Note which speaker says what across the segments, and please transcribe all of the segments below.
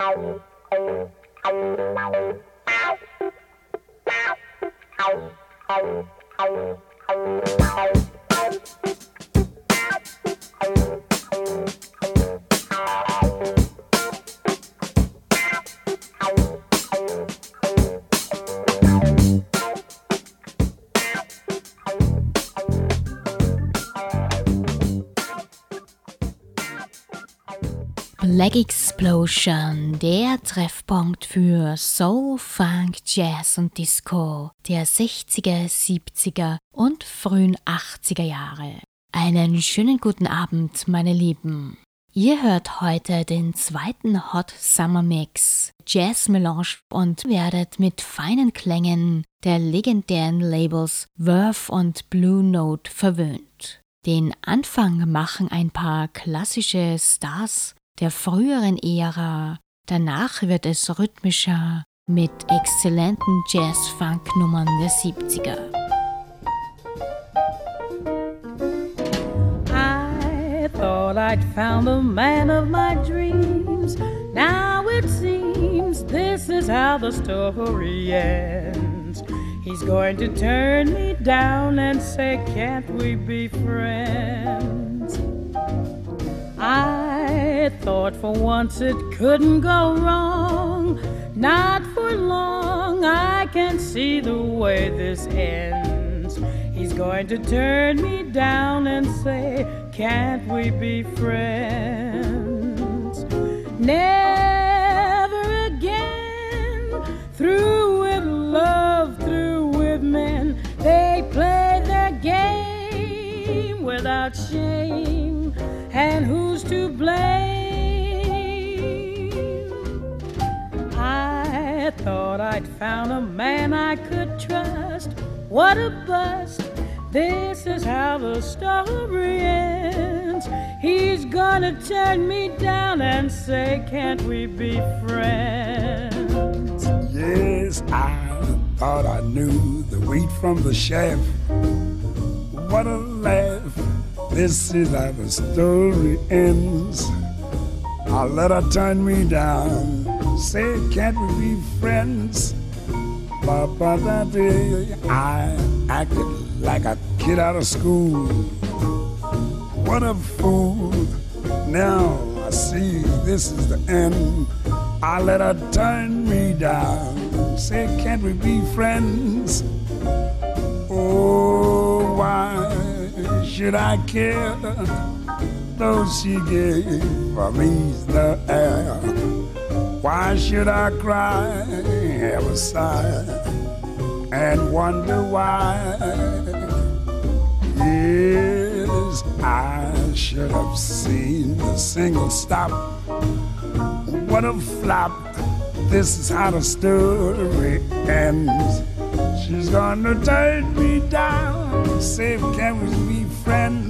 Speaker 1: Thank you. Black Explosion, der Treffpunkt für Soul, Funk, Jazz und Disco der 60er, 70er und frühen 80er Jahre. Einen schönen guten Abend, meine Lieben. Ihr hört heute den zweiten Hot Summer Mix Jazz Melange und werdet mit feinen Klängen der legendären Labels Verve und Blue Note verwöhnt. Den Anfang machen ein paar klassische Stars der früheren Ära. Danach wird es rhythmischer mit exzellenten Jazz-Funk-Nummern der 70er.
Speaker 2: I thought I'd found the man of my dreams. Now it seems this is how the story ends. He's going to turn me down and say, Can't we be friends? I thought for once it couldn't go wrong. Not for long, I can see the way this ends. He's going to turn me down and say, Can't we be friends? Never again. Through thought I'd found a man I could trust. What a bust! This is how the story ends. He's gonna turn me down and say, Can't we be friends?
Speaker 3: Yes, I thought I knew the wheat from the chaff. What a laugh this is how the story ends. I let her turn me down. Say, can't we be friends? Papa, that day I acted like a kid out of school. What a fool. Now I see this is the end. I let her turn me down. Say, can't we be friends? Oh, why? should I care? Though she gave me the air. Why should I cry, have a sigh, and wonder why? Yes, I should have seen the single stop. What a flop! This is how the story ends. She's gonna turn me down. Say, can we be friends?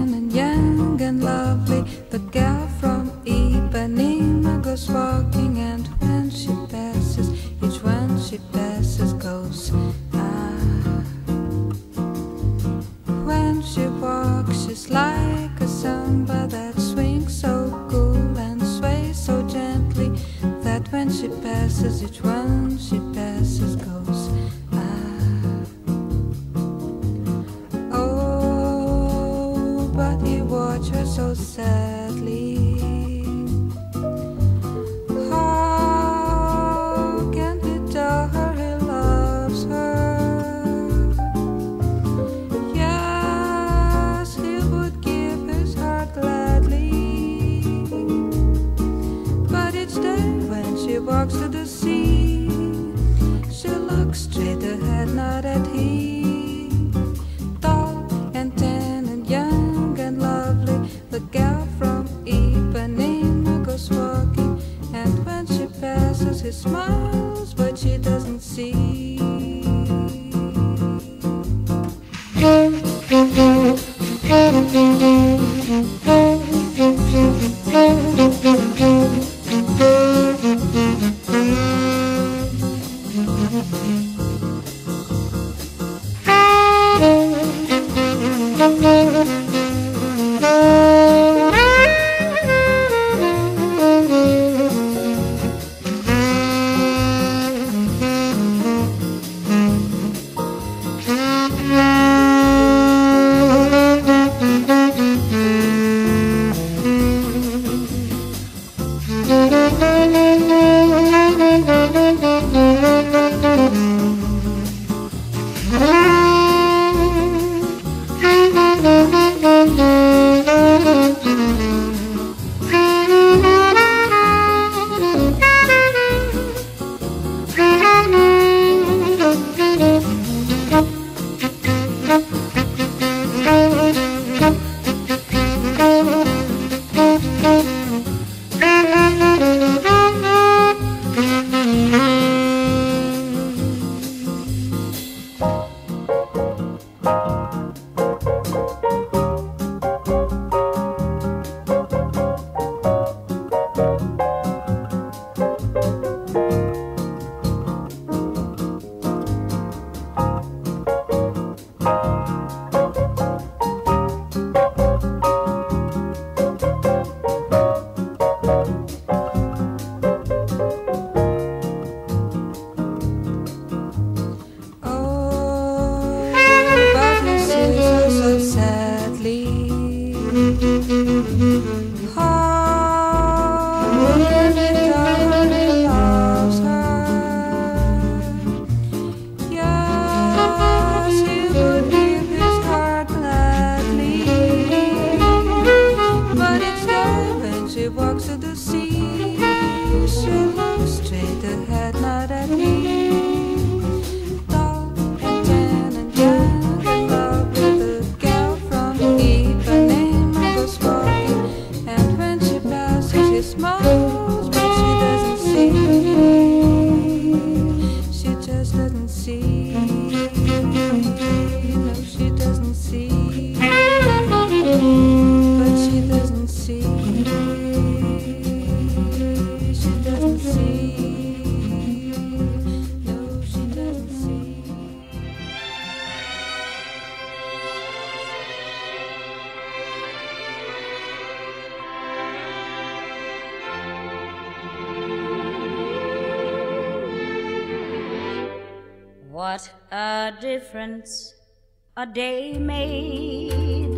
Speaker 4: a day
Speaker 5: made.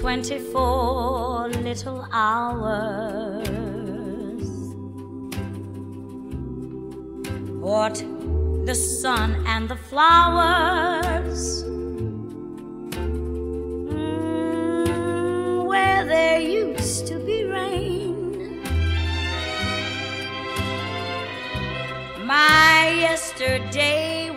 Speaker 5: Twenty four little hours. What the sun and the flowers. Mm, where there used to be rain. My yesterday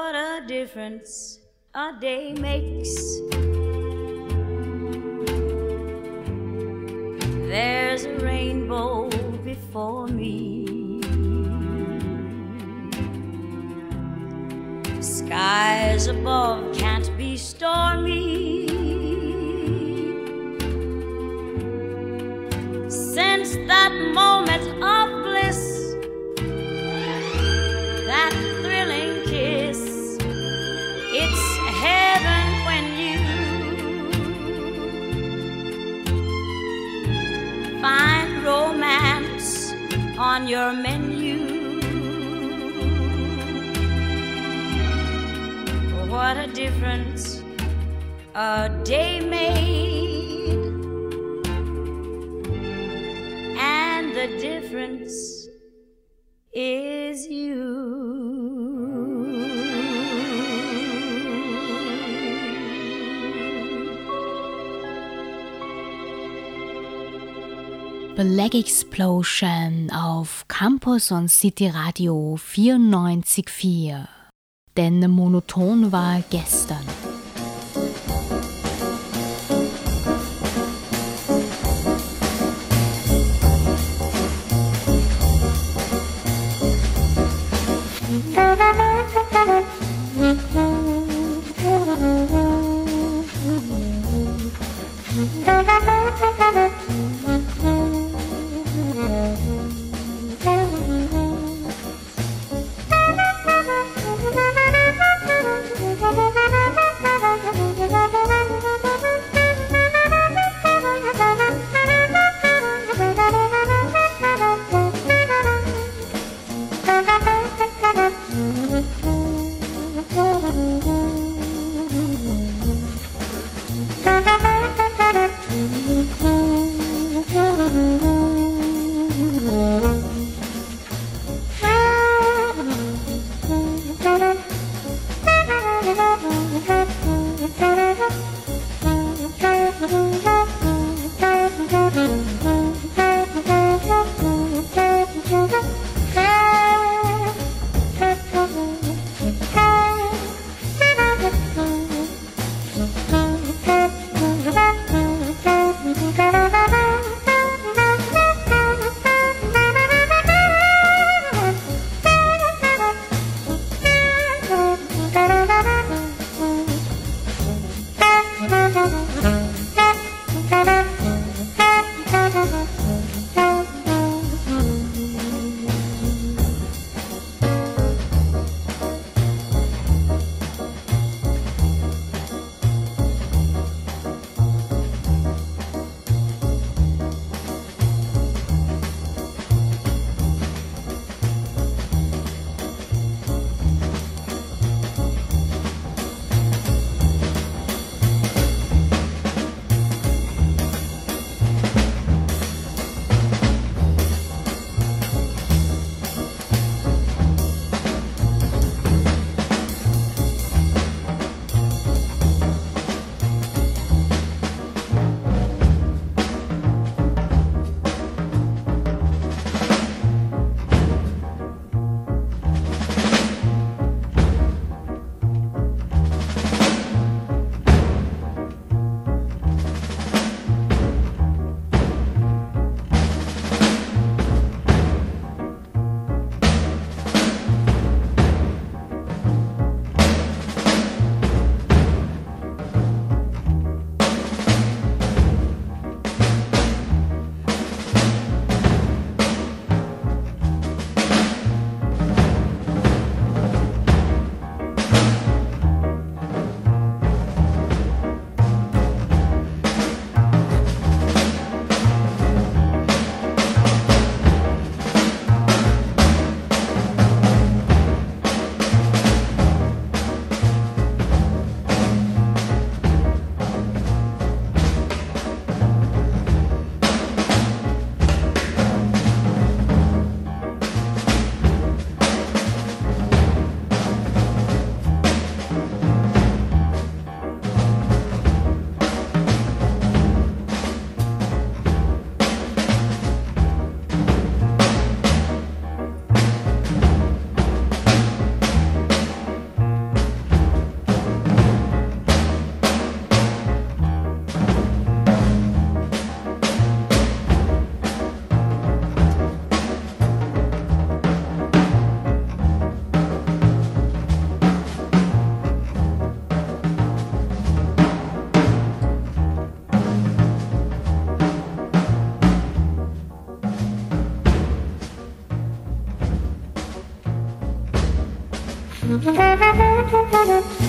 Speaker 5: What a difference a day makes. There's a rainbow before me. Skies above on your menu. What a difference a day made, and the difference is you.
Speaker 1: Black Explosion auf Campus und City Radio 94.4. Denn monoton war gestern.
Speaker 6: Mm-hmm.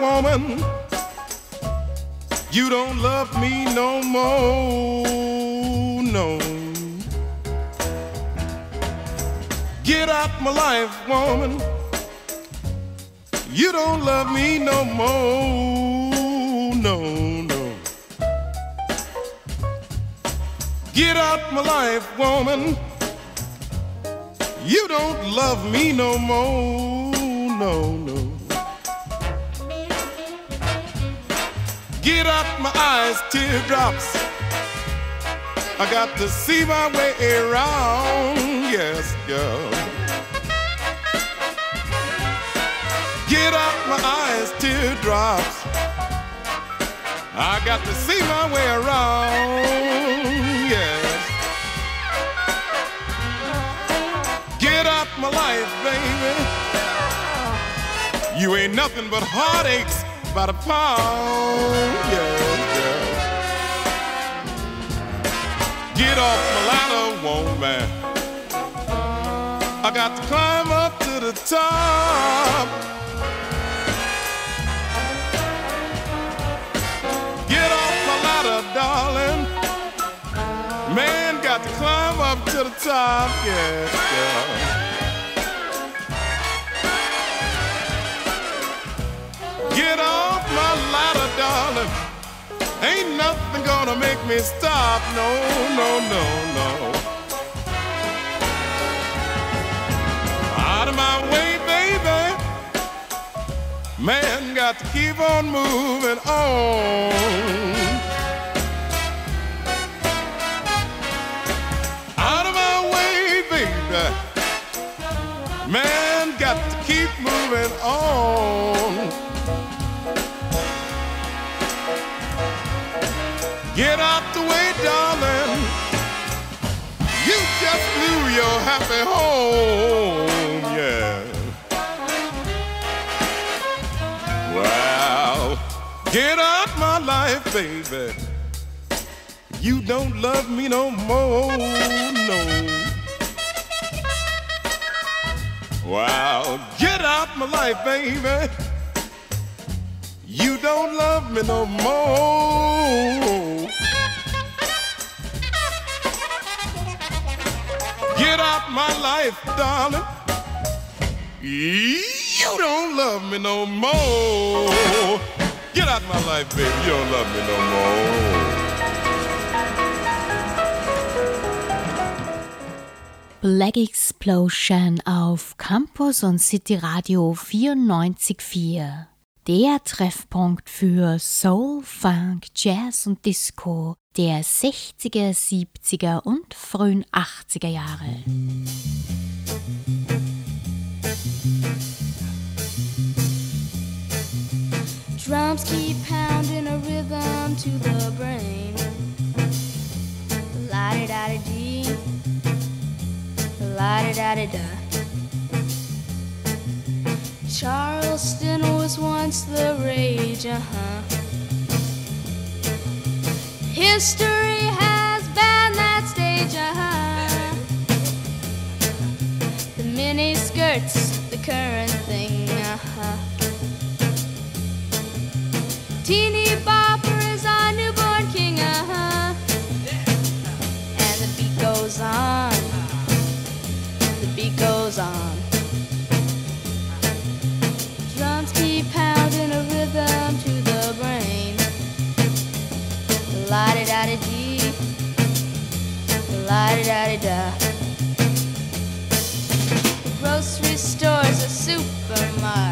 Speaker 6: Woman. You don't love me no more, no. Get out my life, woman. You don't love me no more, no, no. Get out my life, woman. You don't love me no more, no, eyes, teardrops. I got to see my way around, yes, girl. Get out my eyes, teardrops. I got to see my way around, yes. Get out my life, baby. You ain't nothing but heartaches by the pound, yes, Get off my ladder, woman. I got to climb up to the top. Get off my ladder, darling. Man, got to climb up to the top, yes, girl. Get off my ladder, darling. Ain't nothing gonna make me stop. No, no, no, no. Out of my way, baby. Man, got to keep on moving on. Out of my way, baby. Man, got to keep moving on. Get out the way, darling. You just blew your happy home, yeah. Wow. Get out my life, baby. You don't love me no more, no. Wow. Get out my life, baby. You don't love me no more. Get out my life, darling. You don't love me no more. Get out my life, baby. You don't love me no more.
Speaker 1: BlackXplosion auf Campus und City Radio 94.4. Der Treffpunkt für Soul, Funk, Jazz und Disco der 60er, 70er und frühen 80er Jahre.
Speaker 7: Drums keep pounding a rhythm to the brain. La di Charleston was once the rage, uh huh. History has banned that stage, uh huh. The mini skirts, the current thing, uh huh. Teeny bopper is our newborn king, uh huh. And the beat goes on, the beat goes on. La da dee, la da da. Grocery store's a supermart,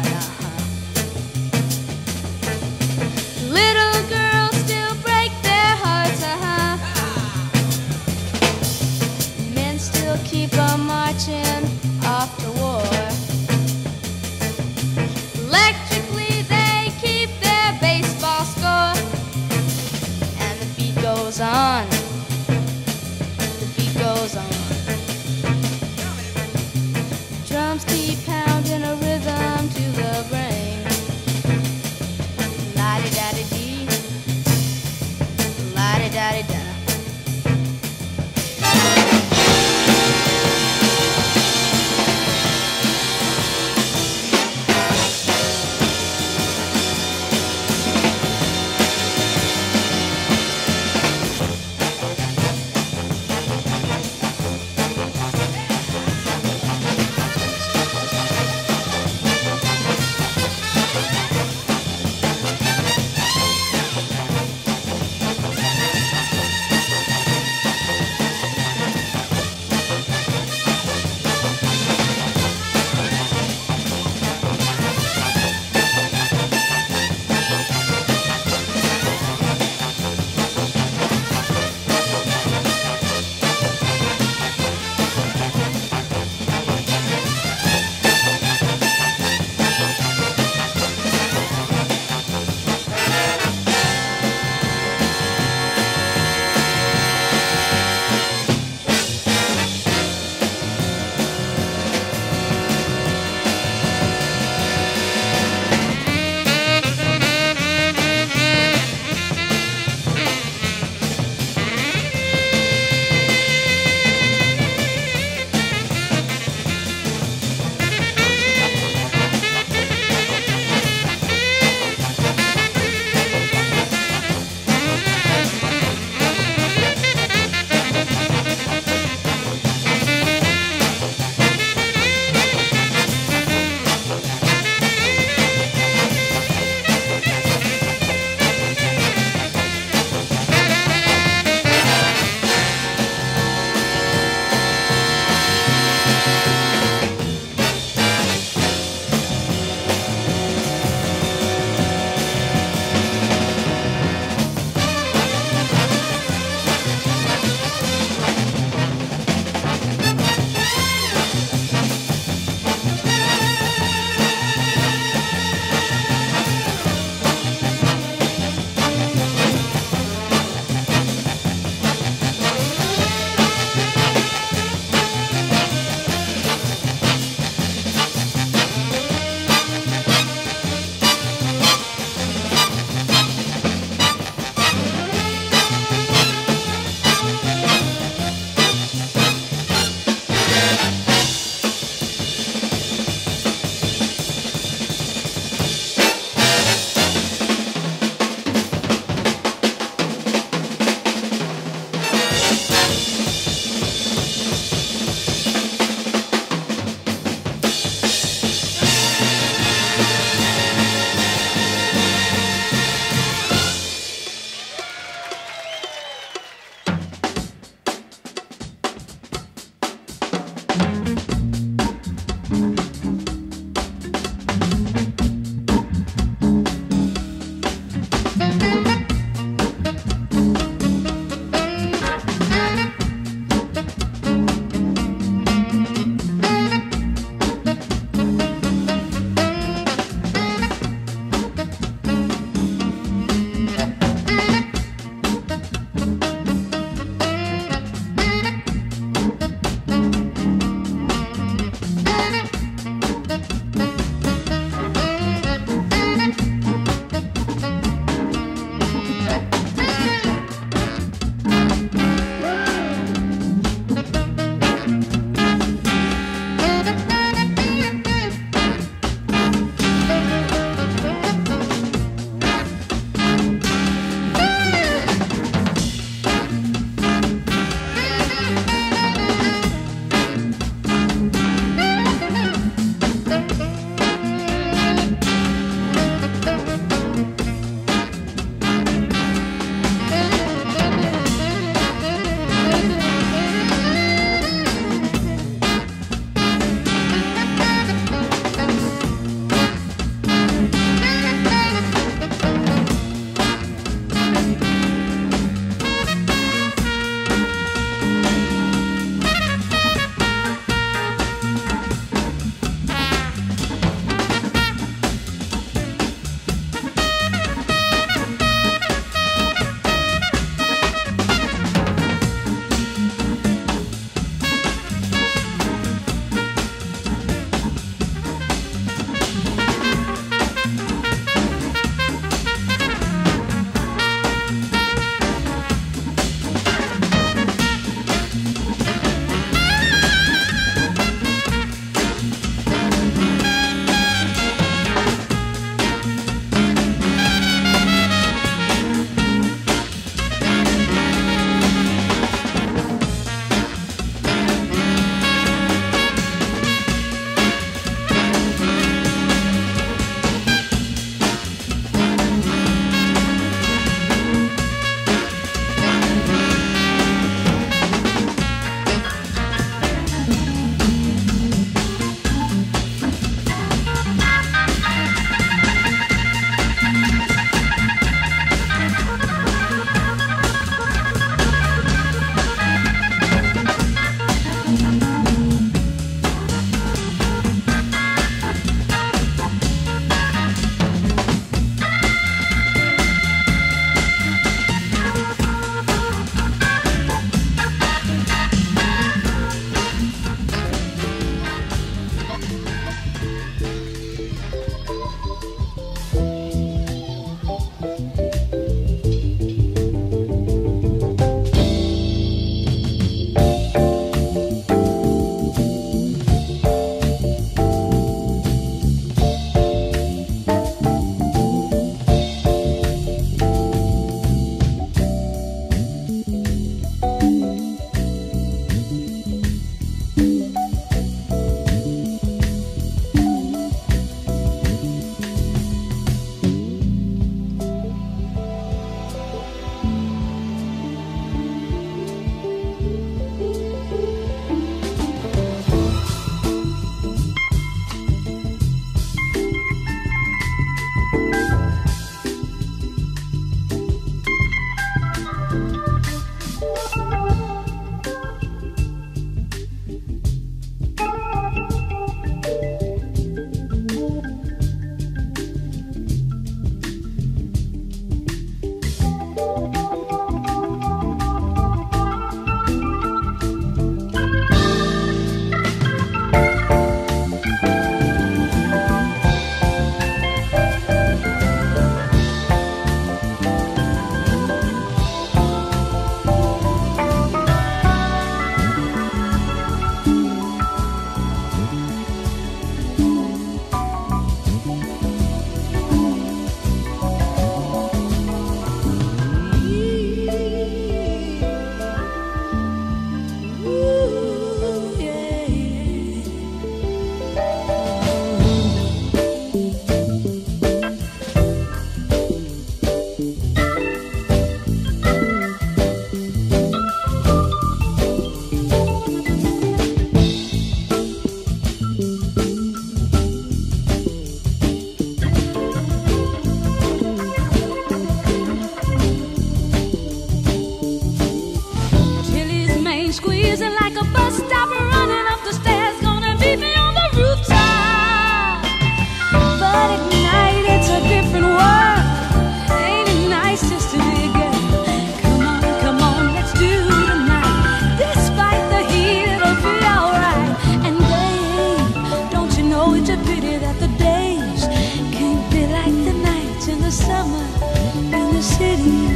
Speaker 8: summer in the city,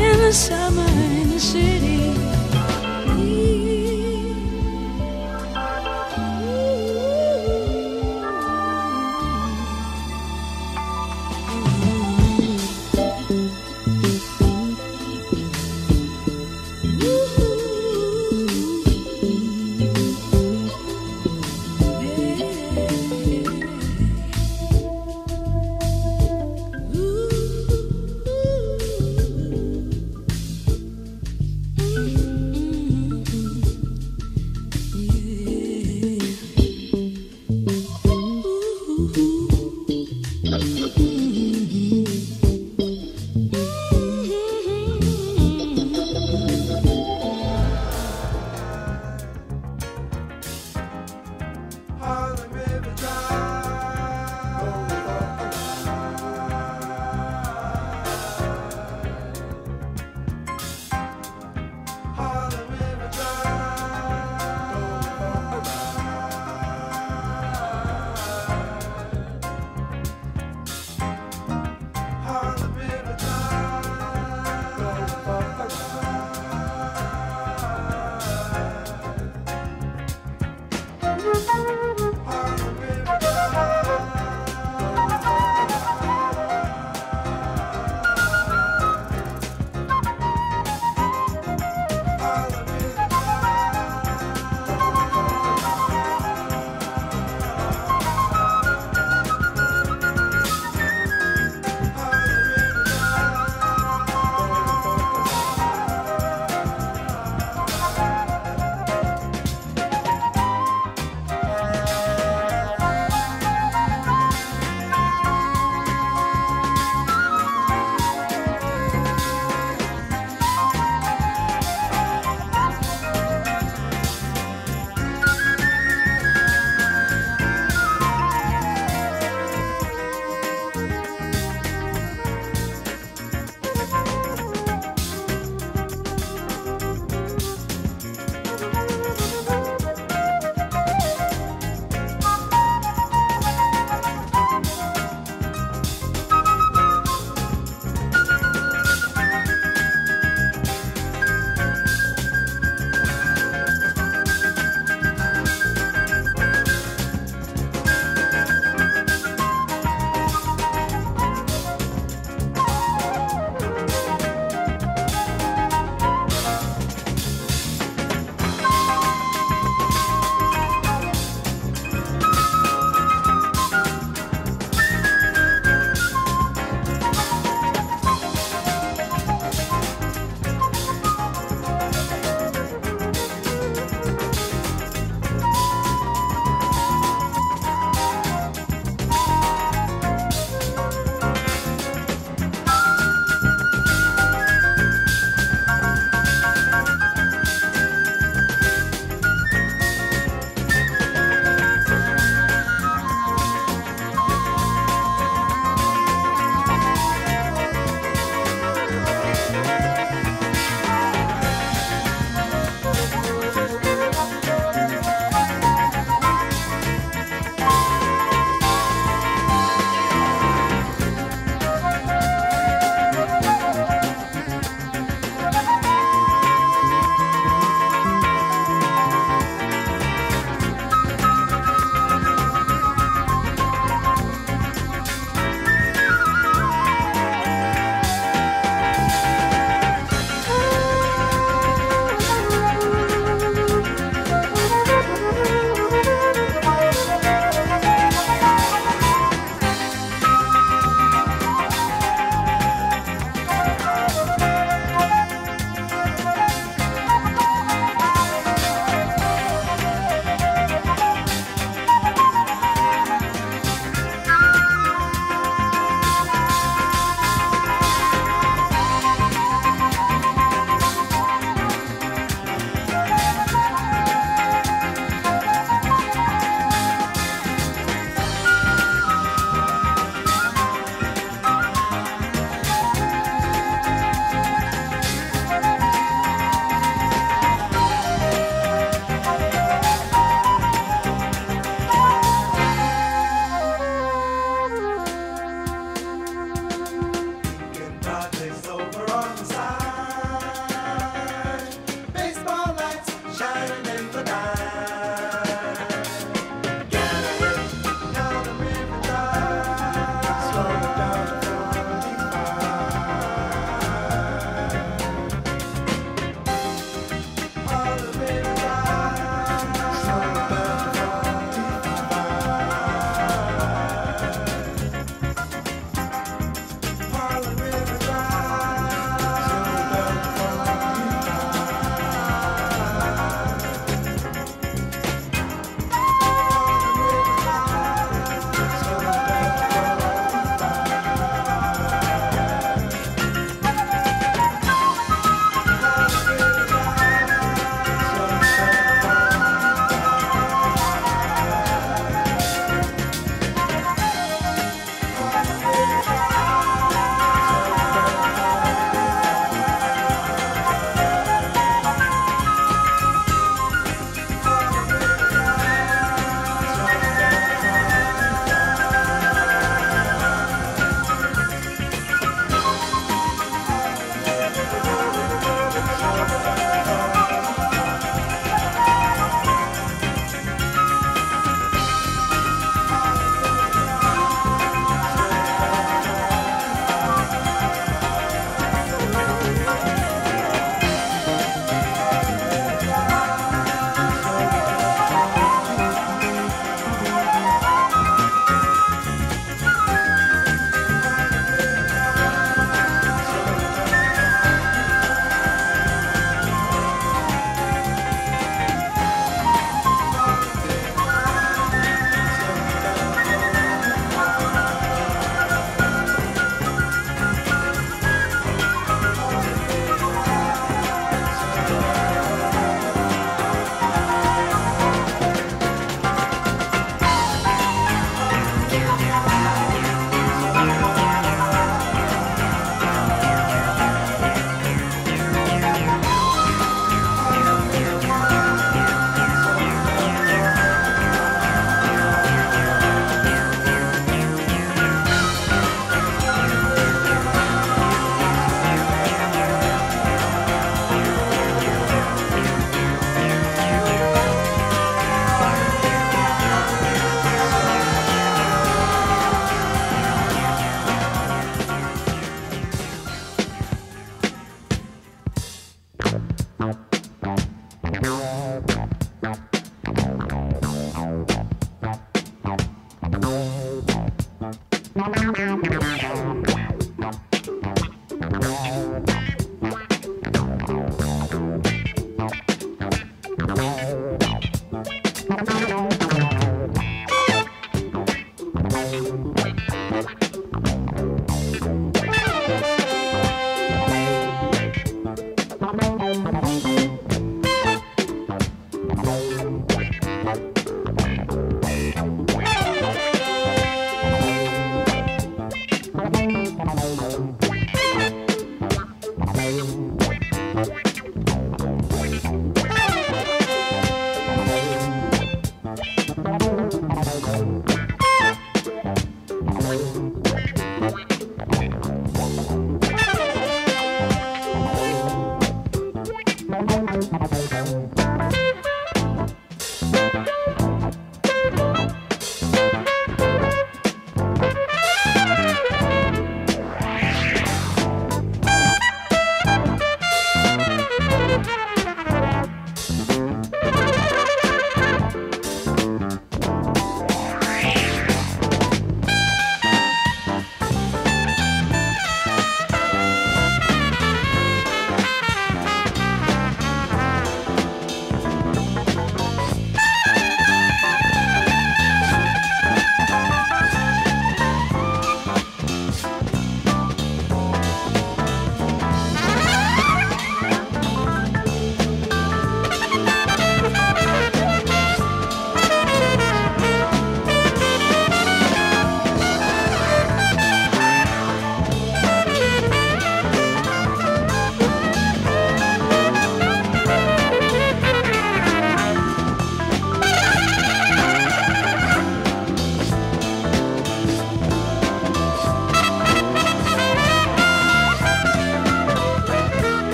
Speaker 8: in the summer in the city.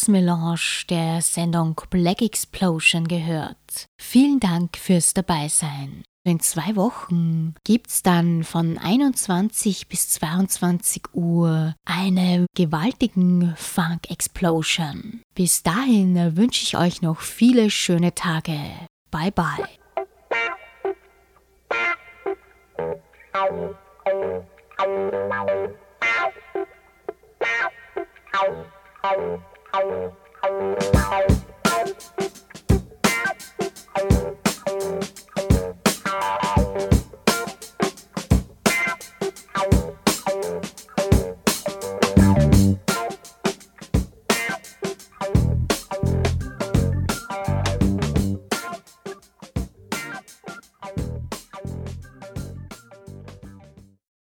Speaker 1: Die Jazz-Melange der Sendung Black Explosion gehört. Vielen Dank fürs Dabeisein. In zwei Wochen gibt's dann von 21 bis 22 Uhr eine gewaltigen Funk Explosion. Bis dahin wünsche ich euch noch viele schöne Tage. Bye bye.
Speaker 9: Ow, Thank you.